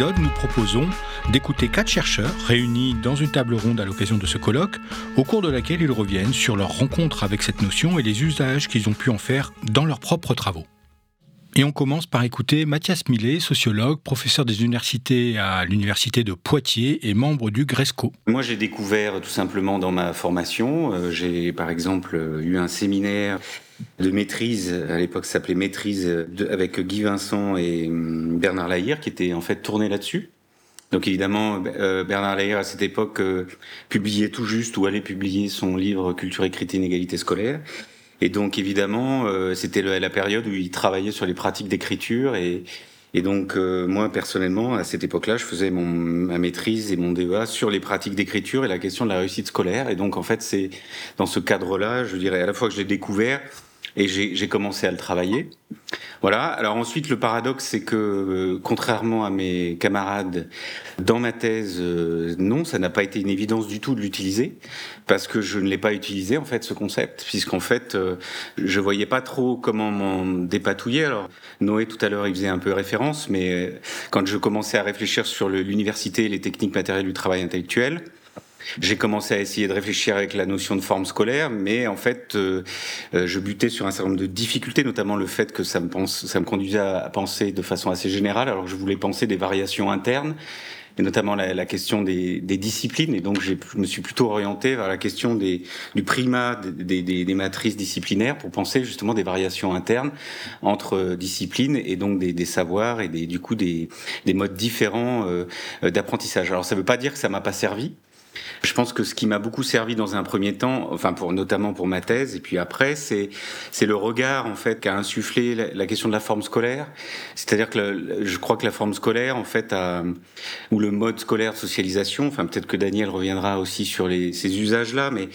nous proposons d'écouter quatre chercheurs réunis dans une table ronde à l'occasion de ce colloque, au cours de laquelle ils reviennent sur leur rencontre avec cette notion et les usages qu'ils ont pu en faire dans leurs propres travaux. Et on commence par écouter Mathias Millet, sociologue, professeur des universités à l'université de Poitiers et membre du GRESCO. Moi, j'ai découvert tout simplement dans ma formation. Euh, j'ai par exemple eu un séminaire de maîtrise, à l'époque ça s'appelait maîtrise, avec Guy Vincent et hum, Bernard Lahire, qui était en fait tourné là-dessus. Donc évidemment, euh, Bernard Lahire, à cette époque, euh, publiait tout juste ou allait publier son livre Culture écrite et inégalité scolaire. Et donc évidemment, euh, c'était la période où il travaillait sur les pratiques d'écriture et, donc moi personnellement, à cette époque-là, je faisais mon, ma maîtrise et mon DEA sur les pratiques d'écriture et la question de la réussite scolaire. Et donc en fait, c'est dans ce cadre-là, je dirais à la fois que je l'ai découvert, et j'ai commencé à le travailler. Voilà. Alors ensuite, le paradoxe, c'est que euh, contrairement à mes camarades, dans ma thèse, euh, non, ça n'a pas été une évidence du tout de l'utiliser, parce que je ne l'ai pas utilisé en fait ce concept, puisqu'en fait, euh, je voyais pas trop comment m'en dépatouiller. Alors Noé tout à l'heure, il faisait un peu référence, mais quand je commençais à réfléchir sur l'université et les techniques matérielles du travail intellectuel, j'ai commencé à essayer de réfléchir avec la notion de forme scolaire, mais en fait, euh, euh, je butais sur un certain nombre de difficultés, notamment le fait que ça me, pense, ça me conduisait à penser de façon assez générale, alors que je voulais penser des variations internes et notamment la, la question des, des, disciplines. Et donc, je me suis plutôt orienté vers la question des, du primat des, des, des, matrices disciplinaires pour penser justement des variations internes entre disciplines et donc des, savoirs et du coup des, modes différents euh, d'apprentissage. Alors, ça ne veut pas dire que ça m'a pas servi. Je pense que ce qui m'a beaucoup servi dans un premier temps, enfin pour notamment pour ma thèse et puis après, c'est c'est le regard en fait qu'a insufflé la, question de la forme scolaire. C'est-à-dire que je crois que la forme scolaire en fait a, ou le mode scolaire de socialisation. Enfin peut-être que Daniel reviendra aussi sur les, ces usages-là, mais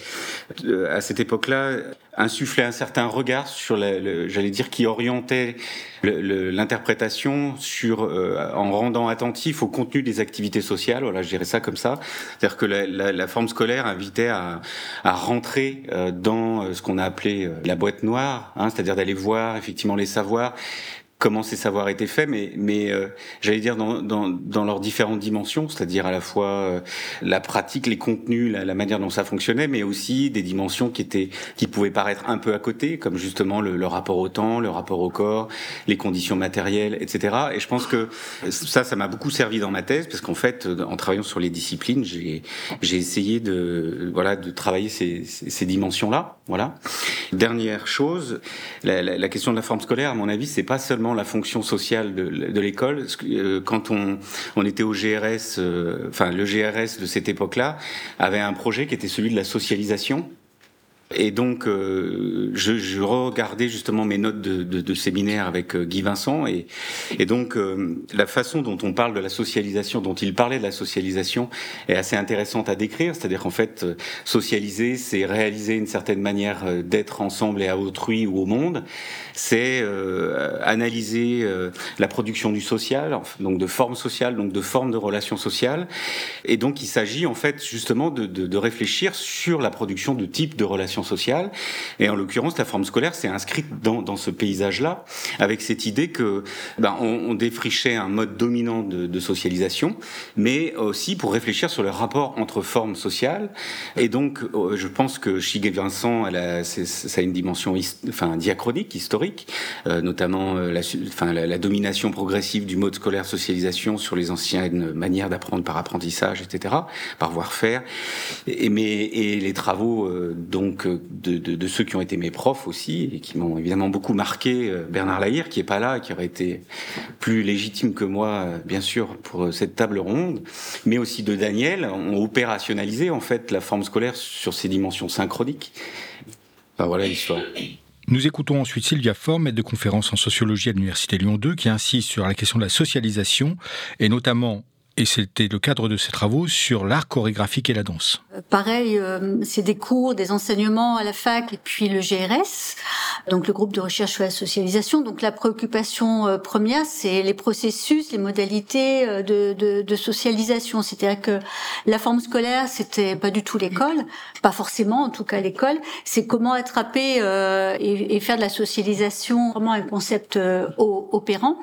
euh, à cette époque-là, insufflait un certain regard sur, j'allais dire, qui orientait l'interprétation sur euh, en rendant attentif au contenu des activités sociales. Voilà, je dirais ça comme ça. C'est-à-dire que la, la, la, forme scolaire invitait à, à rentrer euh, dans euh, ce qu'on a appelé la boîte noire, hein, c'est-à-dire d'aller voir effectivement les savoirs comment ces savoirs étaient faits, mais, mais euh, j'allais dire dans, dans, dans, leurs différentes dimensions, c'est-à-dire à la fois euh, la pratique, les contenus, la, la, manière dont ça fonctionnait, mais aussi des dimensions qui étaient qui pouvaient paraître un peu à côté, comme justement le, le rapport au temps, le rapport au corps, les conditions matérielles, etc. Et je pense que ça, ça m'a beaucoup servi dans ma thèse, parce qu'en fait, en travaillant sur les disciplines, j'ai j'ai essayé de voilà de travailler ces, ces, ces dimensions-là. Voilà. Dernière chose, la, la, la question de la forme scolaire, à mon avis, c'est pas seulement la fonction sociale de, l'école. Euh, quand on, on, était au GRS, euh, enfin le GRS de cette époque-là avait un projet qui était celui de la socialisation et donc, euh, je, regardais justement mes notes de, séminaire avec euh, Guy Vincent, et, donc euh, la façon dont on parle de la socialisation, dont il parlait de la socialisation, est assez intéressante à décrire. C'est-à-dire qu'en fait, socialiser, c'est réaliser une certaine manière d'être ensemble et à autrui ou au monde. C'est analyser la production du social, donc de formes sociales, donc de formes de relations sociales. Et donc, il s'agit en fait justement de réfléchir sur la production de types de relations sociale. Et en l'occurrence, la forme scolaire s'est inscrite dans, dans ce paysage-là, avec cette idée que ben, on, défrichait un mode dominant de, socialisation, mais aussi pour réfléchir sur le rapport entre formes sociales. Et donc, euh, je pense que Chiguet Vincent, elle a, ça a une dimension enfin, diachronique, historique, euh, notamment euh, la, enfin, la, domination progressive du mode scolaire socialisation sur les anciennes manières d'apprendre par apprentissage, etc., par voir faire. Et, mais, et les travaux, donc, de, ceux qui ont été mes profs aussi et qui m'ont évidemment beaucoup marqué. Euh, Bernard Lahire, qui est pas là, qui aurait été plus légitime que moi, euh, bien sûr, pour euh, cette table ronde, mais aussi de Daniel, ont opérationnalisé en fait la forme scolaire sur ses dimensions synchroniques. Enfin, voilà l'histoire. Nous écoutons ensuite Sylvia Form, maître de conférence en sociologie à l'Université Lyon 2, qui insiste sur la question de la socialisation et notamment et c'était le cadre de ses travaux sur l'art chorégraphique et la danse. Euh, pareil, euh, c'est des cours, des enseignements à la fac et puis le GRS, donc le groupe de recherche sur la socialisation. Donc la préoccupation euh, première, c'est les processus, les modalités de, de, de socialisation. C'est-à-dire que la forme scolaire, c'était pas du tout l'école, pas forcément, en tout cas l'école. C'est comment attraper et, faire de la socialisation vraiment un concept opérant.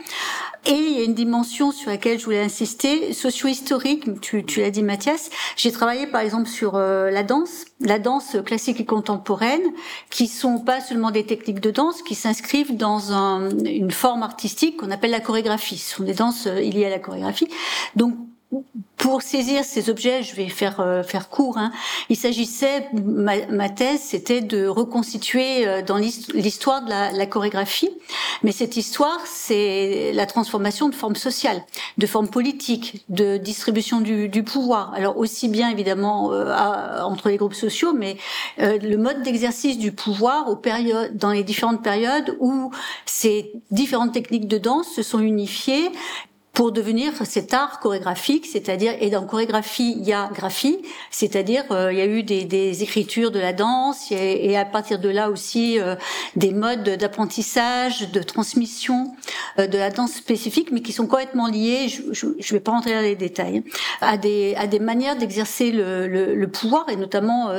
Et il y a une dimension sur laquelle je voulais insister, socio-historique, tu, tu l'as dit Mathias. J'ai travaillé par exemple sur euh, la danse, la danse classique et contemporaine, qui sont pas seulement des techniques de danse, qui s'inscrivent dans un, une forme artistique qu'on appelle la chorégraphie. Ce sont des danses euh, liées à la chorégraphie. Donc pour saisir ces objets, je vais faire euh, faire court. Hein, il s'agissait, ma, thèse, c'était de reconstituer euh, dans l'histoire de la, chorégraphie, mais cette histoire, c'est la transformation de formes sociales, de formes politiques, de distribution du, du pouvoir. Alors aussi bien évidemment euh, entre les groupes sociaux, mais le mode d'exercice du pouvoir aux périodes, dans les différentes périodes où ces différentes techniques de danse se sont unifiées pour devenir cet art chorégraphique, c'est-à-dire et dans chorégraphie il y a graphie, c'est-à-dire euh, il y a eu des, des, écritures de la danse et, à partir de là aussi euh, des modes d'apprentissage, de transmission euh, de la danse spécifique, mais qui sont complètement liés. Je ne vais pas rentrer dans les détails à des à des manières d'exercer le, le, le, pouvoir et notamment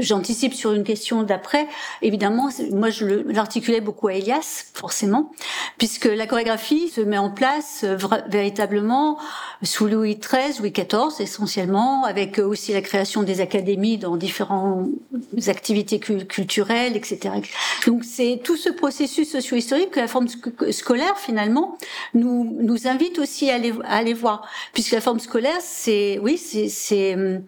j'anticipe sur une question d'après. Évidemment, moi, je l'articulais beaucoup à Elias, forcément, puisque la chorégraphie se met en place euh, véritablement sous Louis XIII, Louis XIV, essentiellement, avec aussi la création des académies dans différentes activités culturelles, etc. Donc, c'est tout ce processus socio-historique que la forme scolaire, finalement, nous, nous invite aussi à aller, à aller voir, puisque la forme scolaire, c'est, oui, c'est, hum,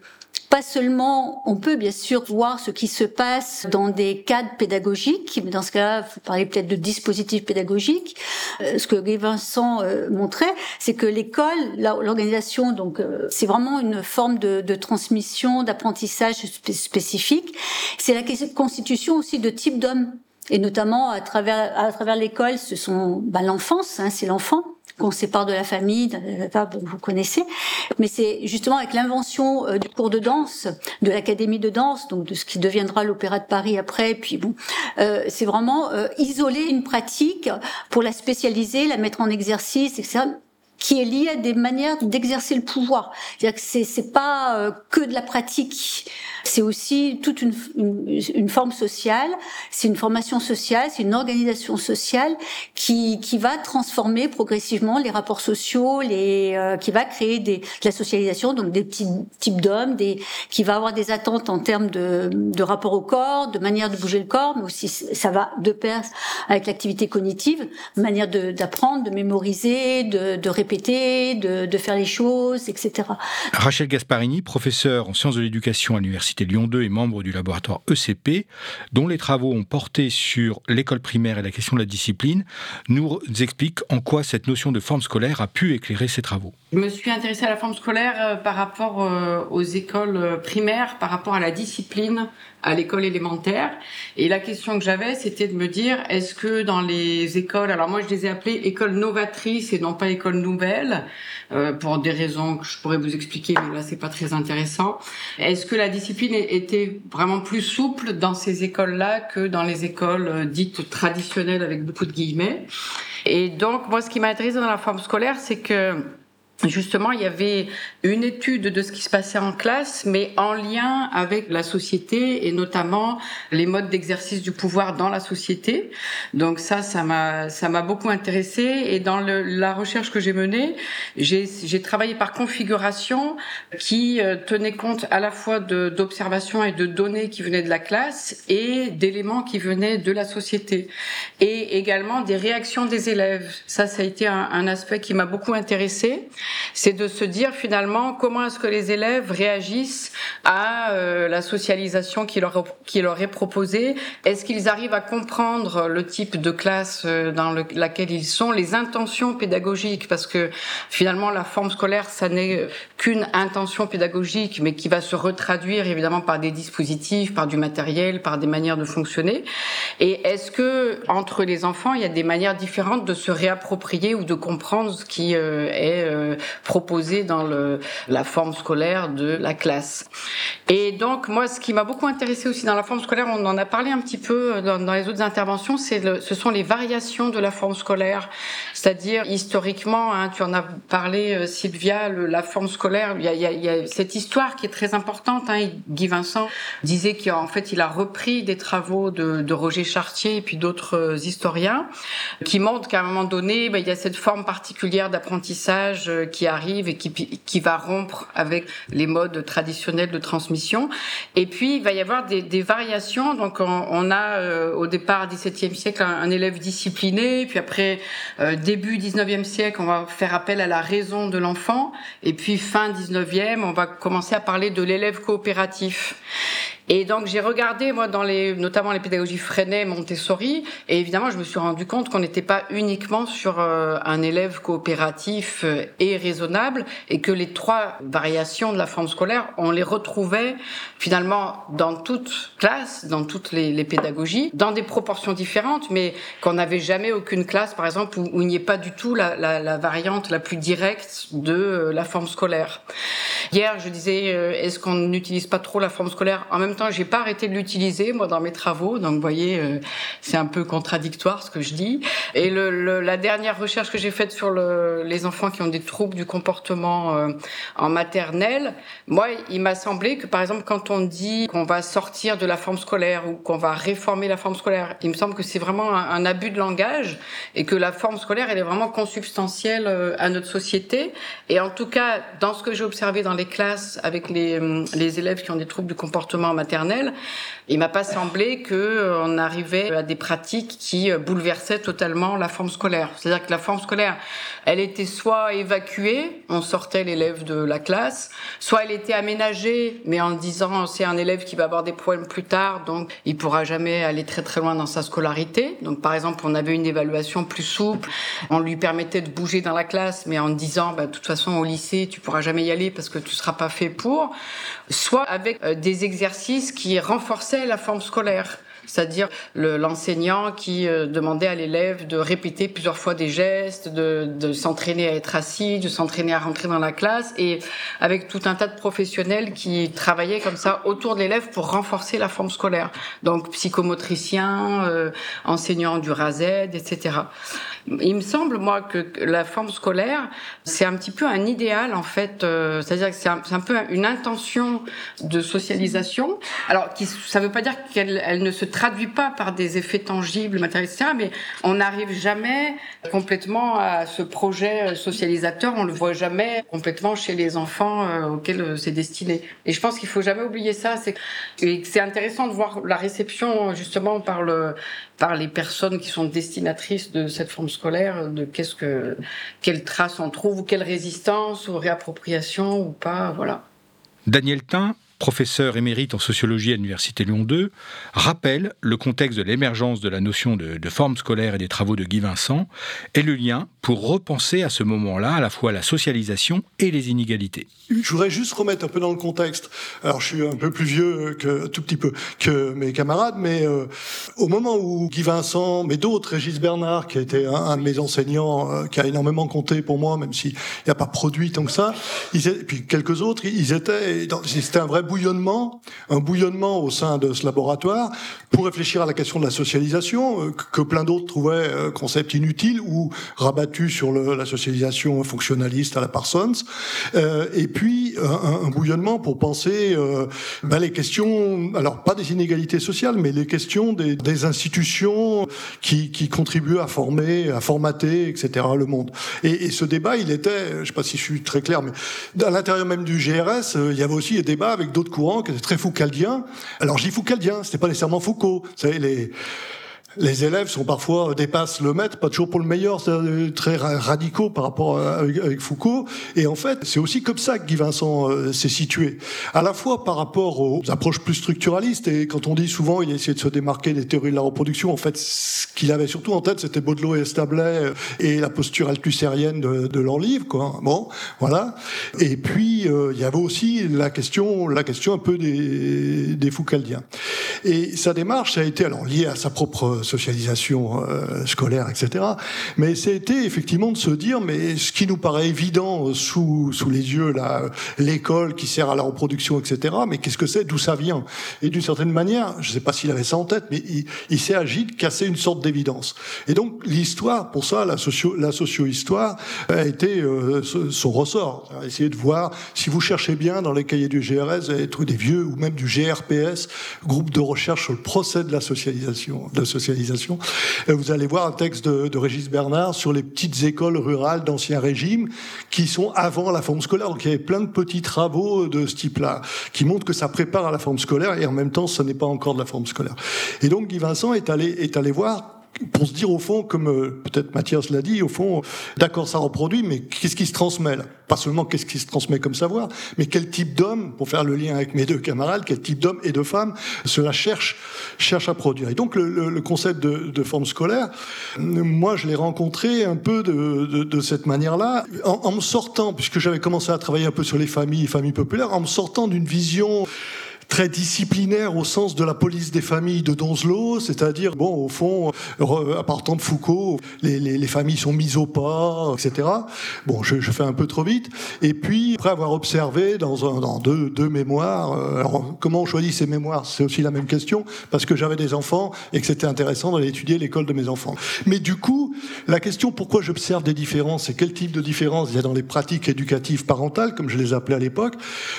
pas seulement, on peut bien sûr voir ce qui se passe dans des cadres pédagogiques, mais dans ce cas-là, il faut parler peut-être de dispositifs pédagogiques. Euh, ce que Guy Vincent euh, montrait, c'est que l'école, l'organisation, donc euh, c'est vraiment une forme de, de transmission, d'apprentissage spécifique. C'est la constitution aussi de types d'hommes et notamment à travers à travers l'école, ce sont bah, l'enfance, hein, c'est l'enfant qu'on sépare de la famille, vous connaissez. Mais c'est justement avec l'invention euh, du cours de danse, de l'académie de danse, donc de ce qui deviendra l'Opéra de Paris après. Puis bon, euh, c'est vraiment euh, isoler une pratique pour la spécialiser, la mettre en exercice, etc qui est lié à des manières d'exercer le pouvoir. C'est-à-dire que c'est, c'est pas euh, que de la pratique, c'est aussi toute une, une, forme sociale, c'est une formation sociale, c'est une organisation sociale qui, qui va transformer progressivement les rapports sociaux, les, euh, qui va créer des, de la socialisation, donc des petits types d'hommes, des, qui va avoir des attentes en termes de, de rapport au corps, de manière de bouger le corps, mais aussi ça va de pair avec l'activité cognitive, manière de, d'apprendre, de mémoriser, de, de répéter, de, de, faire les choses, etc. Rachel Gasparini, professeure en sciences de l'éducation à l'Université Lyon 2 et membre du laboratoire ECP, dont les travaux ont porté sur l'école primaire et la question de la discipline, nous explique en quoi cette notion de forme scolaire a pu éclairer ses travaux. Je me suis intéressée à la forme scolaire euh, par rapport euh, aux écoles euh, primaires, par rapport à la discipline à l'école élémentaire. Et la question que j'avais, c'était de me dire, est-ce que dans les écoles, alors moi je les ai appelées écoles novatrices et non pas écoles nouvelles, euh, pour des raisons que je pourrais vous expliquer, mais là c'est pas très intéressant. Est-ce que la discipline était vraiment plus souple dans ces écoles-là que dans les écoles euh, dites traditionnelles avec beaucoup de guillemets? Et donc moi, ce qui m'a intéressé dans la forme scolaire, c'est que Justement, il y avait une étude de ce qui se passait en classe, mais en lien avec la société et notamment les modes d'exercice du pouvoir dans la société. Donc ça, ça m'a, ça m'a beaucoup intéressé. Et dans le, la recherche que j'ai menée, j'ai, travaillé par configuration qui euh, tenait compte à la fois d'observations et de données qui venaient de la classe et d'éléments qui venaient de la société et également des réactions des élèves. Ça, ça a été un, un aspect qui m'a beaucoup intéressé c'est de se dire finalement comment est-ce que les élèves réagissent à euh, la socialisation qui leur, est proposée. Est-ce qu'ils arrivent à comprendre le type de classe euh, dans laquelle ils sont, les intentions pédagogiques, parce que finalement la forme scolaire, ça n'est qu'une intention pédagogique, mais qui va se retraduire évidemment par des dispositifs, par du matériel, par des manières de fonctionner. Et est-ce que entre les enfants, il y a des manières différentes de se réapproprier ou de comprendre ce qui euh, est proposé dans le, la forme scolaire de la classe. Et donc, moi, ce qui m'a beaucoup intéressé aussi dans la forme scolaire, on en a parlé un petit peu dans, les autres interventions, c'est ce sont les variations de la forme scolaire. C'est-à-dire, historiquement, hein, tu en as parlé, euh, Sylvia, la forme scolaire, il y, a, cette histoire qui est très importante. Hein. Guy Vincent disait qu'en fait, il a repris des travaux de, de Roger Chartier et puis d'autres euh, historiens qui montrent qu'à un moment donné, ben, il y a cette forme particulière d'apprentissage euh, qui arrive et qui, qui va rompre avec les modes traditionnels de transmission. Et puis, il va y avoir des, variations. Donc, on, a euh, au départ, 17e siècle, un, un, élève discipliné. Puis après, euh, début 19e siècle, on va faire appel à la raison de l'enfant. Et puis, fin 19e, on va commencer à parler de l'élève coopératif. Et donc j'ai regardé moi dans les notamment les pédagogies Freinet, Montessori et évidemment je me suis rendu compte qu'on n'était pas uniquement sur euh, un élève coopératif euh, et raisonnable et que les trois variations de la forme scolaire on les retrouvait finalement dans toute classe, dans toutes les, pédagogies, dans des proportions différentes mais qu'on n'avait jamais aucune classe par exemple où, il n'y ait pas du tout la, la, la, variante la plus directe de euh, la forme scolaire. Hier je disais est-ce qu'on n'utilise pas trop la forme scolaire en même j'ai pas arrêté de l'utiliser moi dans mes travaux. Donc, vous voyez, euh, c'est un peu contradictoire ce que je dis. Et la dernière recherche que j'ai faite sur le, les enfants qui ont des troubles du comportement euh, en maternelle, moi, il m'a semblé que par exemple, quand on dit qu'on va sortir de la forme scolaire ou qu'on va réformer la forme scolaire, il me semble que c'est vraiment un, un, abus de langage et que la forme scolaire, elle est vraiment consubstantielle euh, à notre société. Et en tout cas, dans ce que j'ai observé dans les classes avec les, les élèves qui ont des troubles du comportement en maternelle maternelle, il m'a pas semblé que euh, arrivait à des pratiques qui euh, bouleversaient totalement la forme scolaire. C'est-à-dire que la forme scolaire, elle était soit évacuée, on sortait l'élève de la classe, soit elle était aménagée, mais en disant c'est un élève qui va avoir des problèmes plus tard, donc il pourra jamais aller très très loin dans sa scolarité. Donc par exemple, on avait une évaluation plus souple, on lui permettait de bouger dans la classe, mais en disant bah, de toute façon au lycée tu pourras jamais y aller parce que tu seras pas fait pour. Soit avec euh, des exercices qui renforçaient la forme scolaire c'est-à-dire l'enseignant qui euh, demandait à l'élève de répéter plusieurs fois des gestes, de, s'entraîner à être assis, de s'entraîner à rentrer dans la classe, et avec tout un tas de professionnels qui travaillaient comme ça autour de l'élève pour renforcer la forme scolaire. Donc psychomotricien, euh, enseignant du RAZ, etc. Il me semble, moi, que la forme scolaire, c'est un petit peu un idéal, en fait. Euh, C'est-à-dire que c'est un, peu une intention de socialisation. Alors, qui, ça ne veut pas dire qu'elle elle ne se traduit pas par des effets tangibles, matériels, etc. Mais on n'arrive jamais complètement à ce projet socialisateur. On le voit jamais complètement chez les enfants euh, auxquels euh, c'est destiné. Et je pense qu'il faut jamais oublier ça. C'est c'est intéressant de voir la réception justement par le par les personnes qui sont destinatrices de cette forme scolaire, de qu'est-ce que, quelles traces on trouve, ou quelle résistance, ou réappropriation, ou pas, voilà. Daniel Tain, professeur émérite en sociologie à l'Université Lyon 2, rappelle le contexte de l'émergence de la notion de, de, forme scolaire et des travaux de Guy Vincent et le lien pour repenser à ce moment-là à la fois la socialisation et les inégalités. Je voudrais juste remettre un peu dans le contexte. Alors, je suis un peu plus vieux que tout petit peu que mes camarades, mais euh, au moment où Guy Vincent, mais d'autres, Régis Bernard, qui a été un, de mes enseignants, euh, qui a énormément compté pour moi, même s'il n'y a pas produit tant que ça, et puis quelques autres, ils étaient, c'était un vrai bouillonnement, un bouillonnement au sein de ce laboratoire pour réfléchir à la question de la socialisation, euh, que plein d'autres trouvaient euh, concept inutile ou rabattu sur la socialisation fonctionnaliste à la Parsons. Euh, et puis un, bouillonnement pour penser ben, les questions, alors pas des inégalités sociales, mais les questions des, institutions qui, qui, contribuent à former, à formater, etc. le monde. Et, et, ce débat, il était, je ne sais pas si je suis très clair, mais à l'intérieur même du GRS, il y avait aussi des débats avec d'autres courants très foucaldiens. Alors je foucaldien, c'était pas nécessairement Foucault. Vous savez, les les élèves sont parfois dépassent le maître, pas toujours pour le meilleur, c'est très radicaux par rapport à, avec, avec, Foucault. Et en fait, c'est aussi comme ça que Guy Vincent euh, s'est situé, à la fois par rapport aux approches plus structuralistes. Et quand on dit souvent, il a essayé de se démarquer des théories de la reproduction. En fait, ce qu'il avait surtout en tête, c'était Baudelot et Establet et la posture althusérienne de, leur livre. Quoi. Bon, voilà. Et puis euh, il y avait aussi la question, la question un peu des, des Foucaldiens. Et sa démarche, a été alors liée à sa propre socialisation euh, scolaire, etc. Mais c'était effectivement de se dire, mais ce qui nous paraît évident sous, sous les yeux, là, l'école qui sert à la reproduction, etc., mais qu'est-ce que c'est, d'où ça vient? Et d'une certaine manière, je ne sais pas s'il avait ça en tête, mais il, il s'est agi de casser une sorte d'évidence. Et donc l'histoire, pour ça, la, socio, la socio-histoire a été euh, son ressort. Essayer de voir, si vous cherchez bien dans les cahiers du GRS, vous allez des vieux ou même du GRPS, groupe de recherche sur le procès de la socialisation. Vous allez voir un texte de, de Régis Bernard sur les petites écoles rurales d'ancien régime qui sont avant la forme scolaire. Donc il y avait plein de petits travaux de ce type-là qui montrent que ça prépare à la forme scolaire et en même temps ce n'est pas encore de la forme scolaire. Et donc Guy Vincent est allé, est allé voir pour se dire au fond, comme euh, peut-être Mathias l'a dit, au fond, d'accord, ça reproduit, mais qu'est-ce qui se transmet Pas seulement qu'est-ce qui se transmet comme savoir, mais quel type d'homme, pour faire le lien avec mes deux camarades, quel type d'homme et de femme cela cherche, cherche à produire. Et donc le, le, concept de, de, forme scolaire, moi je l'ai rencontré un peu de, de, de cette manière-là, en, en me sortant, puisque j'avais commencé à travailler un peu sur les familles, familles populaires, en me sortant d'une vision très disciplinaire au sens de la police des familles de Donzelot, c'est-à-dire, bon, au fond, à partant de Foucault, les, les, les, familles sont mises au pas, etc. Bon, je, je, fais un peu trop vite. Et puis, après avoir observé dans, un, dans deux, deux mémoires, euh, alors comment on choisit ces mémoires? C'est aussi la même question, parce que j'avais des enfants et que c'était intéressant d'aller étudier l'école de mes enfants. Mais du coup, la question pourquoi j'observe des différences et quel type de différences il y a dans les pratiques éducatives parentales, comme je les appelais à l'époque,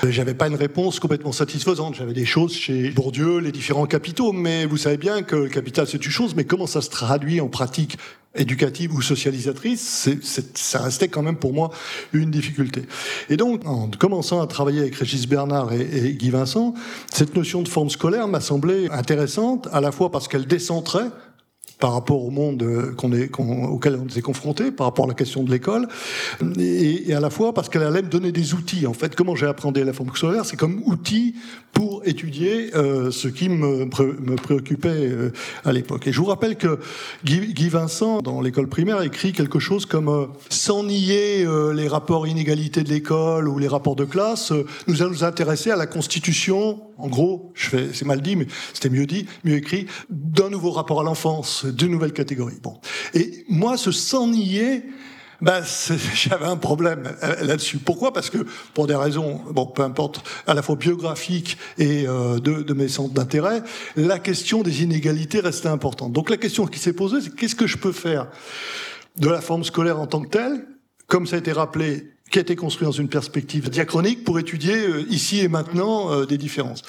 j'avais pas une réponse complètement satisfaisante j'avais des choses chez Bourdieu, les différents capitaux, mais vous savez bien que le capital c'est une chose, mais comment ça se traduit en pratique éducative ou socialisatrice, c'est, c'est, ça restait quand même pour moi une difficulté. Et donc, en commençant à travailler avec Régis Bernard et, et Guy Vincent, cette notion de forme scolaire m'a semblé intéressante, à la fois parce qu'elle décentrait par rapport au monde euh, qu'on est, auquel on s'est confronté, par rapport à la question de l'école, et, et à la fois parce qu'elle allait me donner des outils. En fait, comment j'ai appris la forme scolaire, c'est comme outil pour étudier euh, ce qui me, me préoccupait euh, à l'époque. Et je vous rappelle que Guy, Guy Vincent, dans l'école primaire, écrit quelque chose comme euh, sans nier euh, les rapports inégalités de l'école ou les rapports de classe, nous allons nous intéresser à la constitution, en gros, c'est mal dit, mais c'était mieux dit, mieux écrit, d'un nouveau rapport à l'enfance de nouvelles catégories. Bon. Et moi, ce sans nier, ben, j'avais un problème euh, là-dessus. Pourquoi? Parce que pour des raisons, bon, peu importe, à la fois biographiques et euh, de, de, mes centres d'intérêt, la question des inégalités restait importante. Donc la question qui s'est posée, c'est qu'est-ce que je peux faire de la forme scolaire en tant que telle? Comme ça a été rappelé, qui a été construit dans une perspective diachronique pour étudier euh, ici et maintenant euh, des différences.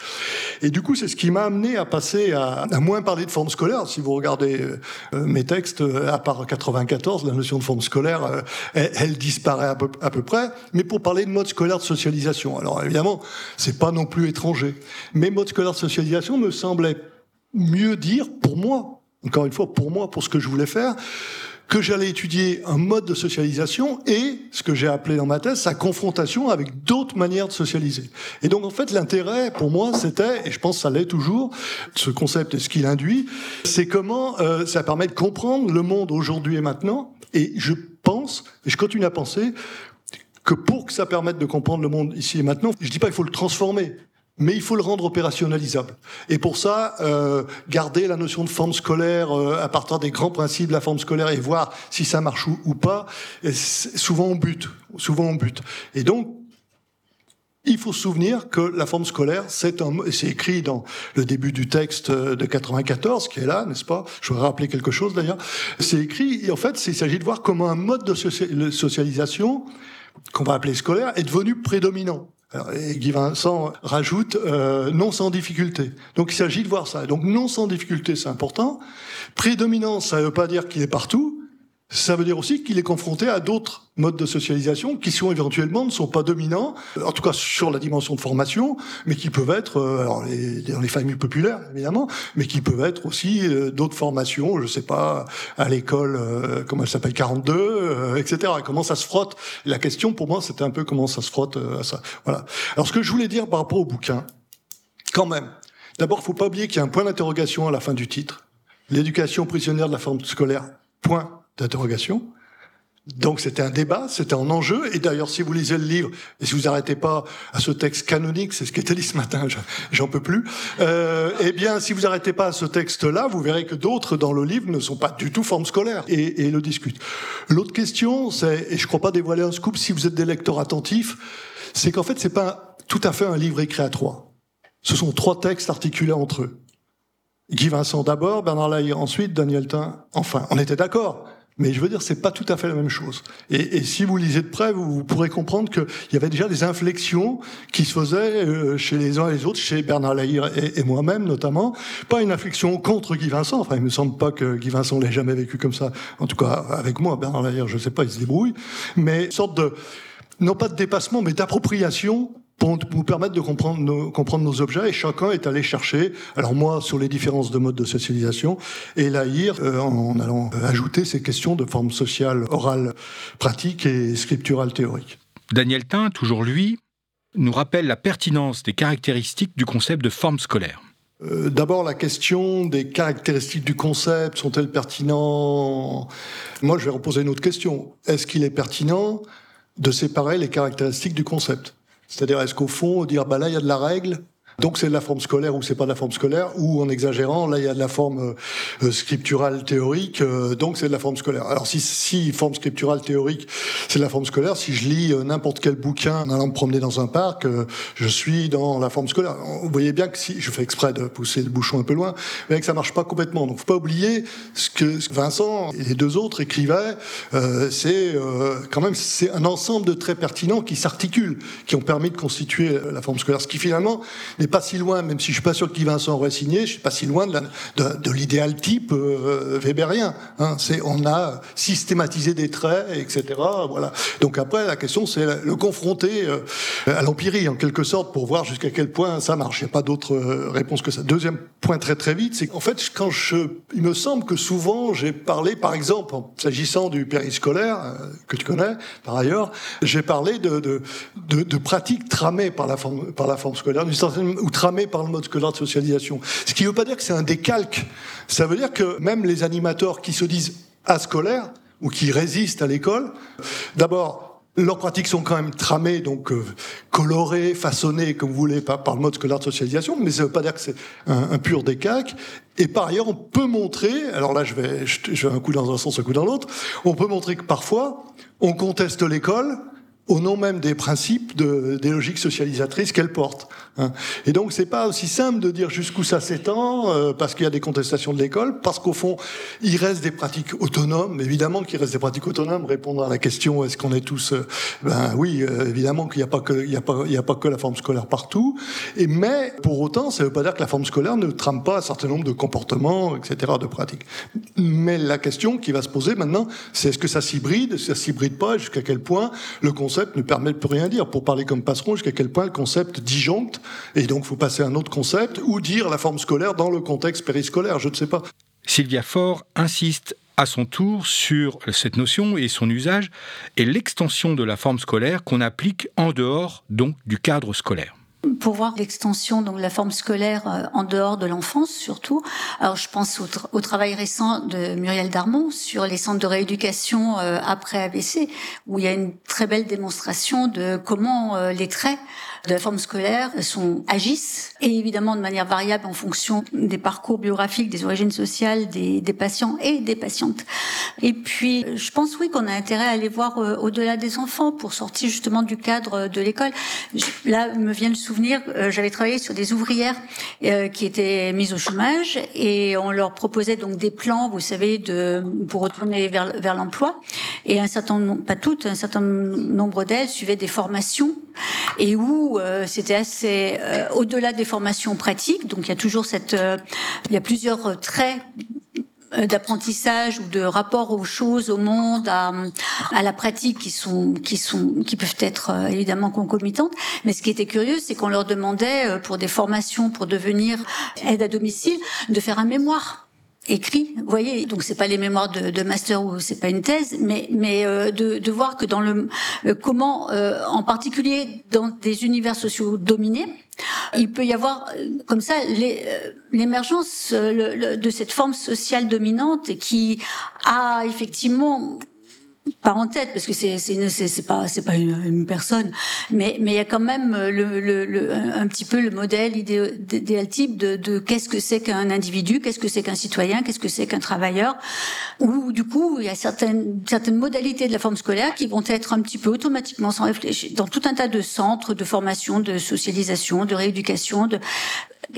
Et du coup, c'est ce qui m'a amené à passer à, moins parler de forme scolaire. Si vous regardez euh, mes textes, à part 94, la notion de forme scolaire, elle, elle, disparaît à peu, à peu, près. Mais pour parler de mode scolaire de socialisation, alors évidemment, c'est pas non plus étranger. Mais mode scolaire de socialisation me semblait mieux dire pour moi, encore une fois pour moi, pour ce que je voulais faire, que j'allais étudier un mode de socialisation et ce que j'ai appelé dans ma thèse sa confrontation avec d'autres manières de socialiser. Et donc en fait l'intérêt pour moi c'était, et je pense que ça l'est toujours, ce concept et ce qu'il induit, c'est comment euh, ça permet de comprendre le monde aujourd'hui et maintenant. Et je pense, et je continue à penser, que pour que ça permette de comprendre le monde ici et maintenant, je dis pas qu'il faut le transformer, mais il faut le rendre opérationnalisable. Et pour ça, euh, garder la notion de forme scolaire euh, à partir des grands principes de la forme scolaire et voir si ça marche ou, pas, souvent on bute, souvent on bute. Et donc, il faut se souvenir que la forme scolaire, c'est écrit dans le début du texte de 94, qui est là, n'est-ce pas? Je voudrais rappeler quelque chose d'ailleurs. C'est écrit, et en fait, il s'agit de voir comment un mode de socialisation, qu'on va appeler scolaire, est devenu prédominant. Et Guy Vincent rajoute euh, non sans difficulté. Donc il s'agit de voir ça. Donc non sans difficulté, c'est important. Prédominance, ça ne veut pas dire qu'il est partout. Ça veut dire aussi qu'il est confronté à d'autres modes de socialisation qui sont éventuellement ne sont pas dominants, en tout cas sur la dimension de formation, mais qui peuvent être, euh, alors les, dans les familles populaires évidemment, mais qui peuvent être aussi euh, d'autres formations, je sais pas, à l'école, euh, comment elle s'appelle, 42, euh, etc. Comment ça se frotte? La question pour moi, c'était un peu comment ça se frotte à ça. Voilà. Alors ce que je voulais dire par rapport au bouquin, quand même, d'abord, faut pas oublier qu'il y a un point d'interrogation à la fin du titre. L'éducation prisonnière de la forme scolaire. Point d'interrogation. Donc c'était un débat, c'était un enjeu. Et d'ailleurs, si vous lisez le livre, et si vous arrêtez pas à ce texte canonique, c'est ce qui était dit ce matin, j'en peux plus. Euh, eh bien, si vous arrêtez pas à ce texte-là, vous verrez que d'autres dans le livre ne sont pas du tout forme scolaire et, et le discutent. L'autre question, c'est, et je crois pas dévoiler un scoop si vous êtes des lecteurs attentifs, c'est qu'en fait, c'est pas tout à fait un livre écrit à trois. Ce sont trois textes articulés entre eux. Guy Vincent d'abord, Bernard Lahire ensuite, Daniel Tain. Enfin, on était d'accord. Mais je veux dire, c'est pas tout à fait la même chose. Et, et si vous lisez de près, vous, vous pourrez comprendre qu'il y avait déjà des inflexions qui se faisaient euh, chez les uns et les autres, chez Bernard Lahire et, et moi-même notamment. Pas une inflexion contre Guy Vincent. Enfin, il me semble pas que Guy Vincent l'ait jamais vécu comme ça. En tout cas, avec moi, Bernard Lahire, je sais pas, il se débrouille. Mais une sorte de, non pas de dépassement, mais d'appropriation pour nous permettre de comprendre nos, comprendre nos objets et chacun est allé chercher, alors moi sur les différences de modes de socialisation et l'AIR euh, en, allant ajouter ces questions de forme sociale, orale, pratique et scripturale théorique. Daniel Tain, toujours lui, nous rappelle la pertinence des caractéristiques du concept de forme scolaire. Euh, D'abord, la question des caractéristiques du concept, sont-elles pertinentes? Moi, je vais reposer une autre question. Est-ce qu'il est pertinent de séparer les caractéristiques du concept? C'est-à-dire, est-ce qu'au fond, dire, bah là, il y a de la règle, donc c'est de la forme scolaire ou c'est pas de la forme scolaire, ou en exagérant, là il y a de la forme euh, scripturale théorique, euh, donc c'est de la forme scolaire. Alors si, si forme scripturale théorique, c'est de la forme scolaire, si je lis euh, n'importe quel bouquin en allant me promener dans un parc, euh, je suis dans la forme scolaire. Vous voyez bien que si, je fais exprès de pousser le bouchon un peu loin, mais que ça marche pas complètement. Donc faut pas oublier ce que Vincent et les deux autres écrivaient, euh, c'est quand même c'est un ensemble de traits pertinents qui s'articulent, qui ont permis de constituer la forme scolaire, ce qui finalement pas si loin, même si je suis pas sûr que Guy Vincent aurait signé, je suis pas si loin de, l'idéal type euh, weberien. Hein. C'est, on a systématisé des traits, etc. Voilà. Donc après, la question, c'est le confronter euh, à l'empirie, en quelque sorte, pour voir jusqu'à quel point ça marche. Il n'y a pas d'autre euh, réponse que ça. Deuxième point très très vite, c'est qu'en fait, quand je, il me semble que souvent j'ai parlé, par exemple, s'agissant du périscolaire euh, que tu connais par ailleurs, j'ai parlé de, de pratiques tramées par la forme, par la forme scolaire, d'une certaine ou tramées par le mode scolaire de socialisation. Ce qui ne veut pas dire que c'est un décalque. Ça veut dire que même les animateurs qui se disent ascolaires ou qui résistent à l'école, d'abord, leurs pratiques sont quand même tramées, donc euh, colorées, façonnées, comme vous voulez, par, par le mode scolaire de socialisation, mais ça ne veut pas dire que c'est un, pur décalque. Et par ailleurs, on peut montrer, alors là je vais, je vais un coup dans un sens, un coup dans l'autre, on peut montrer que parfois, on conteste l'école au nom même des principes de, des logiques socialisatrices qu'elle porte. Hein. Et donc c'est pas aussi simple de dire jusqu'où ça s'étend euh, parce qu'il y a des contestations de l'école, parce qu'au fond il reste des pratiques autonomes. Évidemment qu'il reste des pratiques autonomes. Répondre à la question est-ce qu'on est tous, euh, ben oui, euh, évidemment qu'il n'y a pas que il y a pas il y a pas que la forme scolaire partout. Et mais pour autant ça veut pas dire que la forme scolaire ne trame pas un certain nombre de comportements, etc. de pratiques. Mais la question qui va se poser maintenant, c'est est-ce que ça s'hybride, ça s'hybride pas, jusqu'à quel point le concept ne permet de plus rien dire. Pour parler comme Passeron, jusqu'à quel point le concept disjoncte, et donc faut passer à un autre concept, ou dire la forme scolaire dans le contexte périscolaire, je ne sais pas. Sylvia Faure insiste à son tour sur cette notion et son usage et l'extension de la forme scolaire qu'on applique en dehors donc du cadre scolaire pour voir l'extension donc la forme scolaire euh, en dehors de l'enfance surtout. Alors je pense au, au, travail récent de Muriel Darmon sur les centres de rééducation euh, après ABC où il y a une très belle démonstration de comment euh, les traits de la forme scolaire sont agissent et évidemment de manière variable en fonction des parcours biographiques, des origines sociales des, des patients et des patientes. Et puis je pense oui qu'on a intérêt à aller voir euh, au-delà des enfants pour sortir justement du cadre de l'école. Là me vient le souvenir, euh, j'avais travaillé sur des ouvrières euh, qui étaient mises au chômage et on leur proposait donc des plans, vous savez, de pour retourner vers, vers l'emploi. Et un certain nombre, pas toutes, un certain nombre d'elles suivaient des formations et où euh, c'était assez euh, au-delà des formations pratiques. Donc il y a toujours cette, euh, il y a plusieurs traits d'apprentissage ou de rapport aux choses, au monde, à, à, la pratique qui sont qui sont qui peuvent être évidemment concomitantes. Mais ce qui était curieux, c'est qu'on leur demandait pour des formations pour devenir aide à domicile de faire un mémoire écrit. Vous voyez, donc c'est pas les mémoires de, de master ou c'est pas une thèse, mais mais euh, de, de, voir que dans le euh, comment, euh, en particulier dans des univers sociaux dominés, il peut y avoir comme ça l'émergence de cette forme sociale dominante qui a effectivement pas en tête parce que c'est c'est pas c'est pas une, personne. Mais mais il y a quand même le, le, un petit peu le modèle idéal type de, de qu'est-ce que c'est qu'un individu qu'est-ce que c'est qu'un citoyen qu'est-ce que c'est qu'un travailleur. Ou du coup il y a certaines certaines modalités de la forme scolaire qui vont être un petit peu automatiquement sans réfléchir dans tout un tas de centres de formation de socialisation de rééducation de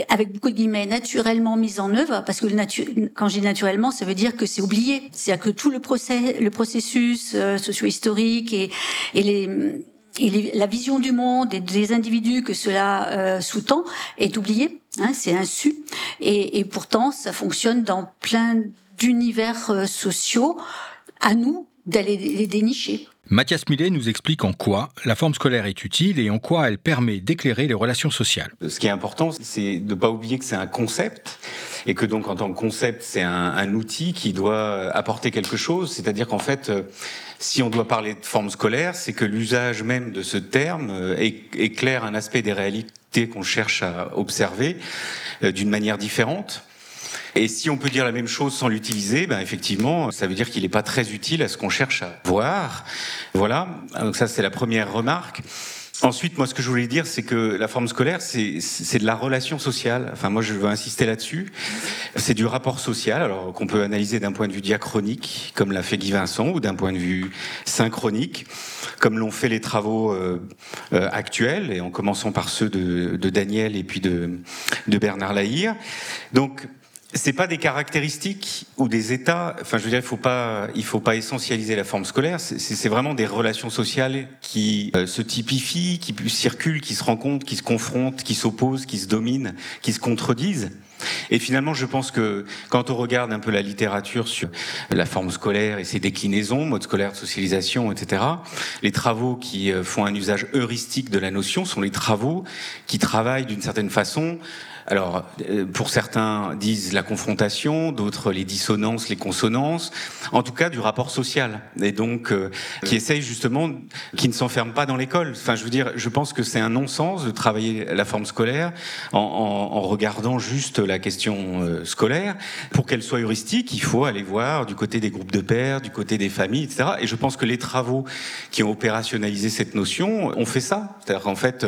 avec beaucoup de guillemets, naturellement mise en œuvre, parce que le quand je dis naturellement, ça veut dire que c'est oublié. C'est-à-dire que tout le, procès, le processus euh, socio-historique et, et les et la vision du monde et des individus que cela euh, sous-tend est oublié, hein, c'est insu, et, et, pourtant ça fonctionne dans plein d'univers euh, sociaux. À nous d'aller les dénicher. Mathias Millet nous explique en quoi la forme scolaire est utile et en quoi elle permet d'éclairer les relations sociales. Ce qui est important, c'est de ne pas oublier que c'est un concept et que donc en tant que concept, c'est un, un, outil qui doit apporter quelque chose. C'est-à-dire qu'en fait, euh, si on doit parler de forme scolaire, c'est que l'usage même de ce terme euh, éclaire un aspect des réalités qu'on cherche à observer euh, d'une manière différente. Et si on peut dire la même chose sans l'utiliser, ben effectivement, ça veut dire qu'il n'est pas très utile à ce qu'on cherche à voir. Voilà. Donc ça, c'est la première remarque. Ensuite, moi, ce que je voulais dire, c'est que la forme scolaire, c'est de la relation sociale. Enfin, moi, je veux insister là-dessus. C'est du rapport social, alors qu'on peut analyser d'un point de vue diachronique, comme l'a fait Guy Vincent, ou d'un point de vue synchronique, comme l'ont fait les travaux euh, euh, actuels, et en commençant par ceux de, de Daniel et puis de, de Bernard Lahire. Donc, c'est pas des caractéristiques ou des états. Enfin, je veux dire, il faut pas, il faut pas essentialiser la forme scolaire. C'est vraiment des relations sociales qui euh, se typifient, qui circulent, qui se rencontrent, qui se confrontent, qui s'opposent, qui se dominent, qui se contredisent. Et finalement, je pense que quand on regarde un peu la littérature sur la forme scolaire et ses déclinaisons, mode scolaire de socialisation, etc., les travaux qui euh, font un usage heuristique de la notion sont les travaux qui travaillent d'une certaine façon alors, euh, pour certains disent la confrontation, d'autres les dissonances, les consonances, en tout cas du rapport social, et donc euh, qui essaye justement, qui ne s'enferme pas dans l'école. Enfin, je veux dire, je pense que c'est un non-sens de travailler la forme scolaire en, en, en regardant juste la question euh, scolaire. Pour qu'elle soit heuristique, il faut aller voir du côté des groupes de pères, du côté des familles, etc. Et je pense que les travaux qui ont opérationnalisé cette notion ont fait ça. C'est-à-dire qu'en fait,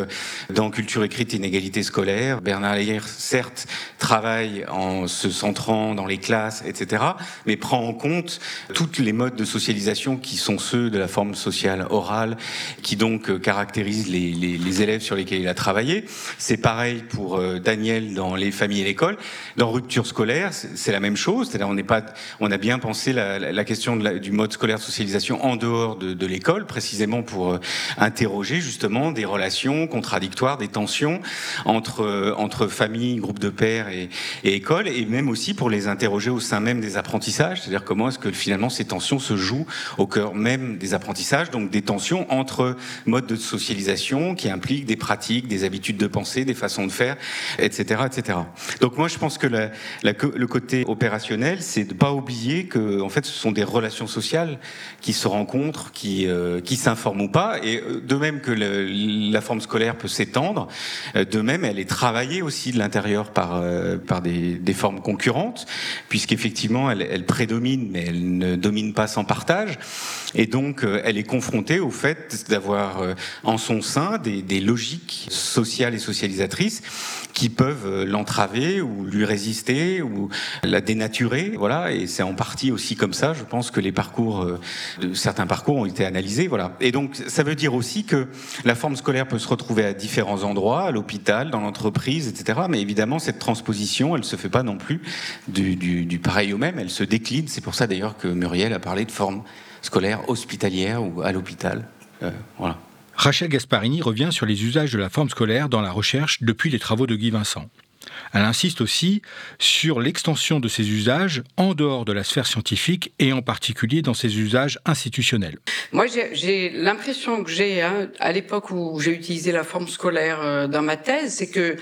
dans Culture écrite, inégalité scolaire, Bernard Certes, travaille en se centrant dans les classes, etc., mais prend en compte tous les modes de socialisation qui sont ceux de la forme sociale orale, qui donc euh, caractérisent les, élèves sur lesquels il a travaillé. C'est pareil pour euh, Daniel dans les familles et l'école. Dans rupture scolaire, c'est la même chose. C'est-à-dire on n'est pas, on a bien pensé la, question du mode scolaire de socialisation en dehors de, l'école, précisément pour euh, interroger justement des relations contradictoires, des tensions entre familles famille, groupe de pères et, et école, et même aussi pour les interroger au sein même des apprentissages, c'est-à-dire comment est-ce que finalement ces tensions se jouent au cœur même des apprentissages, donc des tensions entre modes de socialisation qui impliquent des pratiques, des habitudes de pensée, des façons de faire, etc., etc. Donc moi je pense que la, la, le côté opérationnel, c'est de pas oublier que en fait ce sont des relations sociales qui se rencontrent, qui euh, qui s'informent ou pas, et euh, de même que la forme scolaire peut s'étendre, euh, de même elle est travaillée aussi de l'intérieur par, euh, par des, des, formes concurrentes, puisqu'effectivement, elle, elle prédomine, mais elle ne domine pas sans partage. Et donc, euh, elle est confrontée au fait d'avoir euh, en son sein des, des, logiques sociales et socialisatrices qui peuvent l'entraver ou lui résister ou la dénaturer. Voilà, et c'est en partie aussi comme ça, je pense que les parcours, certains parcours ont été analysés. Voilà. Et donc, ça veut dire aussi que la forme scolaire peut se retrouver à différents endroits, à l'hôpital, dans l'entreprise, etc mais évidemment, cette transposition, elle ne se fait pas non plus du, du, du pareil au même, elle se décline. C'est pour ça d'ailleurs que Muriel a parlé de forme scolaire hospitalière ou à l'hôpital. Euh, voilà. Rachel Gasparini revient sur les usages de la forme scolaire dans la recherche depuis les travaux de Guy Vincent. Elle insiste aussi sur l'extension de ces usages en dehors de la sphère scientifique et en particulier dans ses usages institutionnels. Moi, j'ai l'impression que j'ai, hein, à l'époque où j'ai utilisé la forme scolaire euh, dans ma thèse, c'est que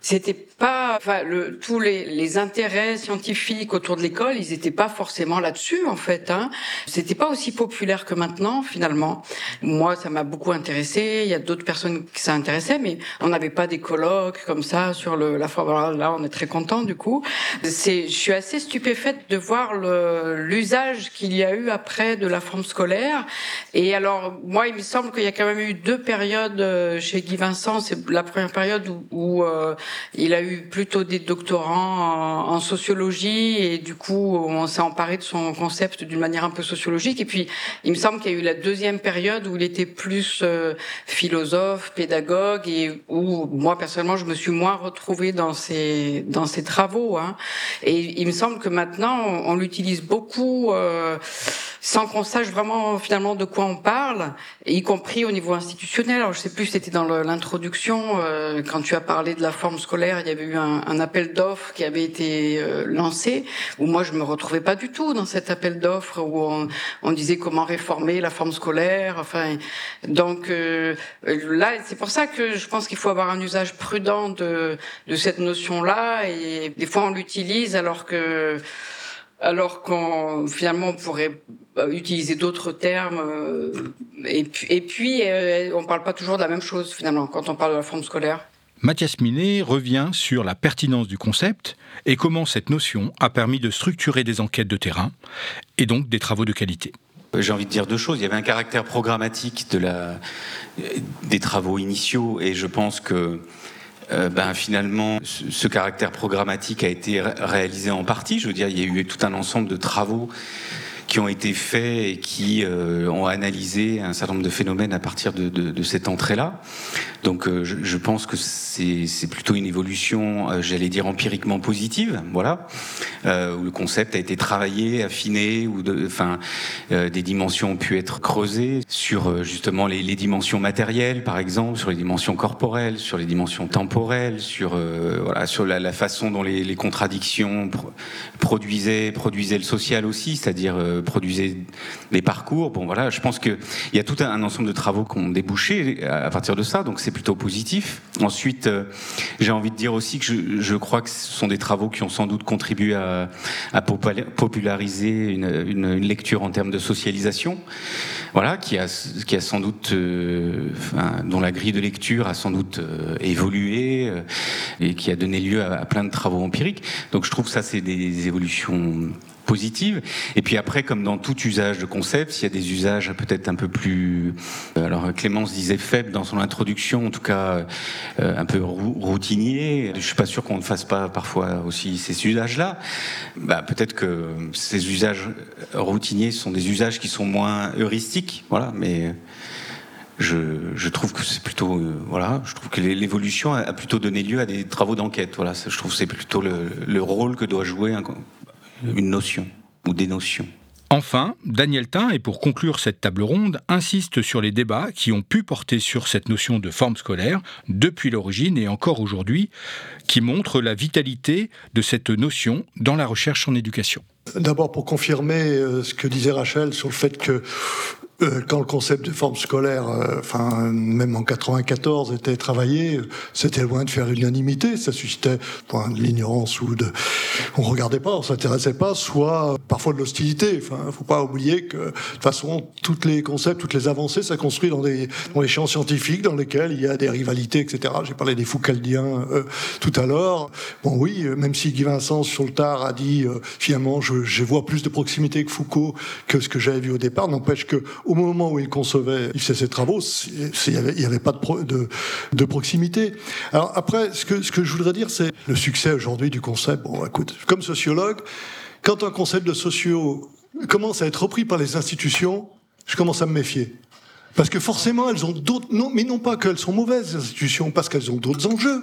c'était pas, enfin, le, tous les, les, intérêts scientifiques autour de l'école, ils n'étaient pas forcément là-dessus en fait. Hein. C'était pas aussi populaire que maintenant finalement. Moi, ça m'a beaucoup intéressé. Il y a d'autres personnes qui ça intéressait, mais on n'avait pas des colloques comme ça sur le, la forme. Là, on est très content du coup. C'est, je suis assez stupéfaite de voir l'usage qu'il y a eu après de la forme scolaire. Et alors, moi, il me semble qu'il y a quand même eu deux périodes euh, chez Guy Vincent. C'est la première période où, où euh, il a eu plutôt des doctorants en, sociologie et du coup, on s'est emparé de son concept d'une manière un peu sociologique. Et puis, il me semble qu'il y a eu la deuxième période où il était plus euh, philosophe, pédagogue et où moi personnellement, je me suis moins retrouvée dans ses dans ses travaux. Hein. Et il me semble que maintenant, on, l'utilise beaucoup. Euh, sans qu'on sache vraiment finalement de quoi on parle, y compris au niveau institutionnel. Alors je sais plus, c'était dans l'introduction euh, quand tu as parlé de la forme scolaire, il y avait eu un, un appel d'offres qui avait été euh, lancé où moi je me retrouvais pas du tout dans cet appel d'offres où on, on, disait comment réformer la forme scolaire. Enfin, donc euh, là c'est pour ça que je pense qu'il faut avoir un usage prudent de, de cette notion-là et des fois on l'utilise alors que alors qu'on finalement on pourrait euh, utiliser d'autres termes euh, et puis, et puis euh, on parle pas toujours de la même chose finalement quand on parle de la forme scolaire. Mathias Minet revient sur la pertinence du concept et comment cette notion a permis de structurer des enquêtes de terrain et donc des travaux de qualité. J'ai envie de dire deux choses. Il y avait un caractère programmatique de la, des travaux initiaux et je pense que euh, ben, finalement, ce, caractère programmatique a été réalisé en partie. Je veux dire, il y a eu tout un ensemble de travaux qui ont été faits et qui euh, ont analysé un certain nombre de phénomènes à partir de, cette entrée-là. Donc euh, je, pense que c'est plutôt une évolution, euh, j'allais dire empiriquement positive, voilà, où le concept a été travaillé, affiné, où enfin des dimensions ont pu être creusées sur justement les, dimensions matérielles, par exemple, sur les dimensions corporelles, sur les dimensions temporelles, sur la, façon dont les, les contradictions produisaient produisaient le social aussi, c'est-à-dire produisait des parcours. Bon, voilà, je pense qu'il y a tout un, ensemble de travaux qui ont débouché à, partir de ça, donc c'est plutôt positif. Ensuite, euh, j'ai envie de dire aussi que je, crois que ce sont des travaux qui ont sans doute contribué à, populariser une, lecture en termes de socialisation, voilà, qui a, qui a sans doute, euh, dont la grille de lecture a sans doute euh, évolué euh, et qui a donné lieu à plein de travaux empiriques. Donc je trouve ça c'est des évolutions Et puis après, comme dans tout usage de concept, il y a des usages peut-être un peu plus. Euh, alors Clémence disait faible dans son introduction, en tout cas euh, un peu routinier. Je suis pas sûr qu'on ne fasse pas parfois aussi ces usages-là. Bah, peut-être que ces usages routiniers sont des usages qui sont moins heuristiques, voilà. Mais je, trouve que c'est plutôt euh, voilà je trouve que l'évolution a, plutôt donné lieu à des travaux d'enquête voilà je trouve que c'est plutôt le, le, rôle que doit jouer un, une notion ou des notions. Enfin, Daniel Tain, et pour conclure cette table ronde, insiste sur les débats qui ont pu porter sur cette notion de forme scolaire depuis l'origine et encore aujourd'hui, qui montrent la vitalité de cette notion dans la recherche en éducation. D'abord pour confirmer euh, ce que disait Rachel sur le fait que quand le concept de forme scolaire, euh, enfin même en 94, était travaillé, c'était loin de faire l'unanimité. Ça suscitait point de l'ignorance ou de, on regardait pas, on s'intéressait pas, soit parfois de l'hostilité. Enfin, faut pas oublier que de toute façon, tous les concepts, toutes les avancées, ça construit dans des dans les champs scientifiques dans lesquels il y a des rivalités, etc. J'ai parlé des Foucaldiens euh, tout à l'heure. Bon, oui, même si Guy Vincent sur le tard a dit finalement, je, je vois plus de proximité que Foucault que ce que j'avais vu au départ, n'empêche que au moment où il concevait, il faisait ses travaux, il n'y avait, pas de, de, de, proximité. Alors après, ce que, ce que je voudrais dire, c'est le succès aujourd'hui du concept. Bon, écoute, comme sociologue, quand un concept de socio commence à être repris par les institutions, je commence à me méfier. Parce que forcément, elles ont d'autres, non, mais non pas qu'elles sont mauvaises, les institutions, parce qu'elles ont d'autres enjeux.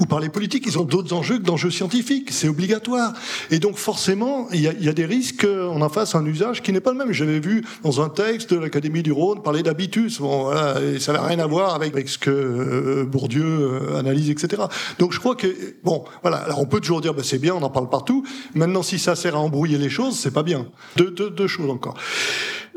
Ou par les politiques, ils ont d'autres enjeux que d'enjeux scientifiques. C'est obligatoire. Et donc, forcément, il y a, y a, des risques qu'on en fasse un usage qui n'est pas le même. J'avais vu dans un texte de l'Académie du Rhône parler d'habitus. Bon, voilà, et ça n'avait rien à voir avec, avec ce que euh, Bourdieu euh, analyse, etc. Donc, je crois que, bon, voilà. Alors, on peut toujours dire, bah, c'est bien, on en parle partout. Maintenant, si ça sert à embrouiller les choses, c'est pas bien. Deux, deux, deux choses encore.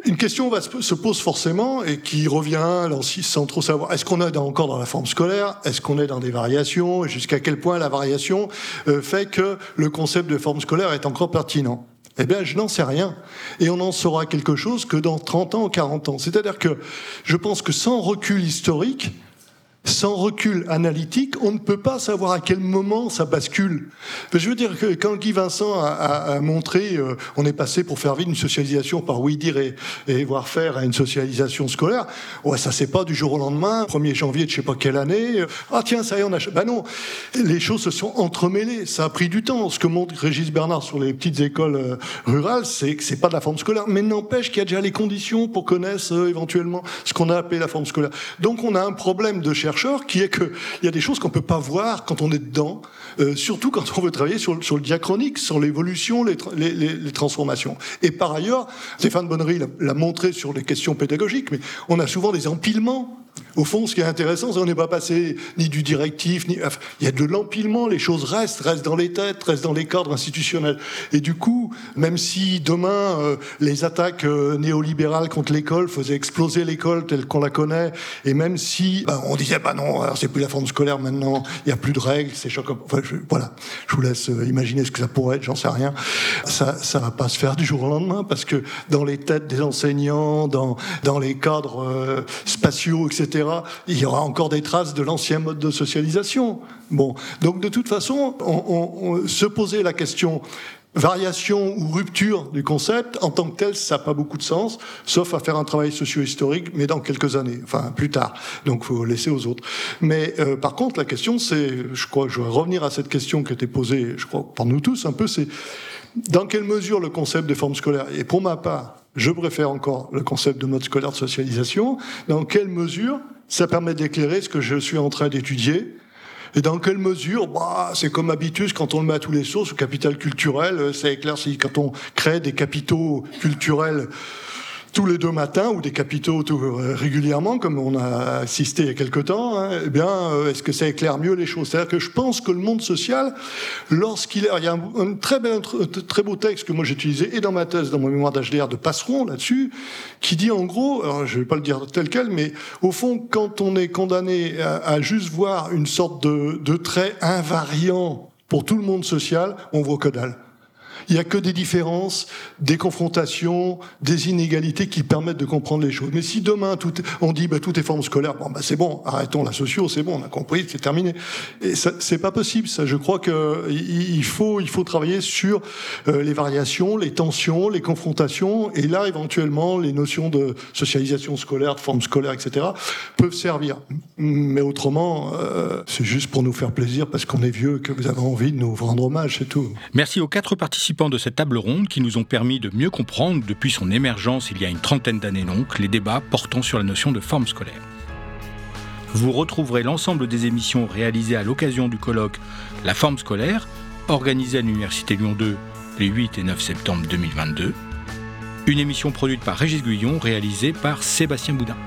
Une question va se pose forcément et qui revient sans trop savoir. Est-ce qu'on est encore dans la forme scolaire? Est-ce qu'on est dans des variations? Jusqu'à quel point la variation euh, fait que le concept de forme scolaire est encore pertinent? Eh bien, je n'en sais rien. Et on en saura quelque chose que dans 30 ans ou 40 ans. C'est-à-dire que je pense que sans recul historique, sans recul analytique, on ne peut pas savoir à quel moment ça bascule. Je veux dire que quand Guy Vincent a, montré, euh, on est passé pour faire vivre une socialisation par oui dire et, voir faire à une socialisation scolaire, ouais, ça c'est pas du jour au lendemain, 1er janvier de je sais pas quelle année, euh, ah tiens, ça y est, on a... Ben non, les choses se sont entremêlées, ça a pris du temps. Ce que montre Régis Bernard sur les petites écoles euh, rurales, c'est que c'est pas de la forme scolaire, mais n'empêche qu'il y a déjà les conditions pour connaître éventuellement ce qu'on a appelé la forme scolaire. Donc on a un problème de qui est qu'il y a des choses qu'on peut pas voir quand on est dedans, euh, surtout quand on veut travailler sur, le diachronique, sur l'évolution, les, les, les, transformations. Et par ailleurs, Stéphane Bonnery l'a montré sur les questions pédagogiques, mais on a souvent des empilements au fond, ce qui est intéressant, c'est qu'on n'est pas passé ni du directif, ni. il y a de l'empilement, les choses restent, restent dans les têtes, restent dans les cadres institutionnels. Et du coup, même si demain, euh, les attaques euh, néolibérales contre l'école faisaient exploser l'école telle qu'on la connaît, et même si bah, on disait, bah non, c'est plus la forme scolaire maintenant, il n'y a plus de règles, c'est choquant. Voilà, je vous laisse euh, imaginer ce que ça pourrait être, j'en sais rien. Ça ça va pas se faire du jour au lendemain, parce que dans les têtes des enseignants, dans, dans les cadres spatiaux, etc., il y aura encore des traces de l'ancien mode de socialisation. Bon, donc de toute façon, on, se posait la question variation ou rupture du concept, en tant que tel, ça n'a pas beaucoup de sens, sauf à faire un travail socio-historique, mais dans quelques années, enfin plus tard. Donc, faut laisser aux autres. Mais euh, par contre, la question, c'est, je crois, je vais revenir à cette question qui été posée, je crois, par nous tous un peu, c'est dans quelle mesure le concept des formes scolaires, et pour ma part, je préfère encore le concept de mode scolaire de socialisation. Dans quelle mesure ça permet d'éclairer ce que je suis en train d'étudier? Et dans quelle mesure, bah, c'est comme habitus quand on le met à tous les sources, le capital culturel, ça éclaircit. Quand on crée des capitaux culturels tous les deux matins ou des capitaux euh, régulièrement, comme on a assisté il y a quelque temps, hein, eh bien, euh, est-ce que ça éclaire mieux les choses? C'est-à-dire que je pense que le monde social, lorsqu'il il y a un, très, beau texte que moi j'ai utilisé et dans ma thèse, dans mon mémoire d'HDR de Passeron là-dessus, qui dit en gros, alors je vais pas le dire tel quel, mais au fond, quand on est condamné à, à juste voir une sorte de, de trait invariant pour tout le monde social, on voit que dalle. Il n'y a que des différences, des confrontations, des inégalités qui permettent de comprendre les choses. Mais si demain on dit bah, tout est forme scolaire, bah c'est bon, arrêtons la socio, c'est bon, on a compris, c'est terminé. Et c'est pas possible. Ça, je crois que il faut il faut travailler sur euh, les variations, les tensions, les confrontations, et là éventuellement les notions de socialisation scolaire, de forme scolaire, etc. peuvent servir. Mais autrement, euh, c'est juste pour nous faire plaisir parce qu'on est vieux que vous avez envie de nous rendre hommage, c'est tout. Merci aux quatre de cette table ronde qui nous ont permis de mieux comprendre, depuis son émergence il y a une trentaine d'années donc, les débats portant sur la notion de forme scolaire. Vous retrouverez l'ensemble des émissions réalisées à l'occasion du colloque La forme scolaire, organisé à l'Université Lyon 2 les 8 et 9 septembre 2022. Une émission produite par Régis Guyon, réalisée par Sébastien Boudin.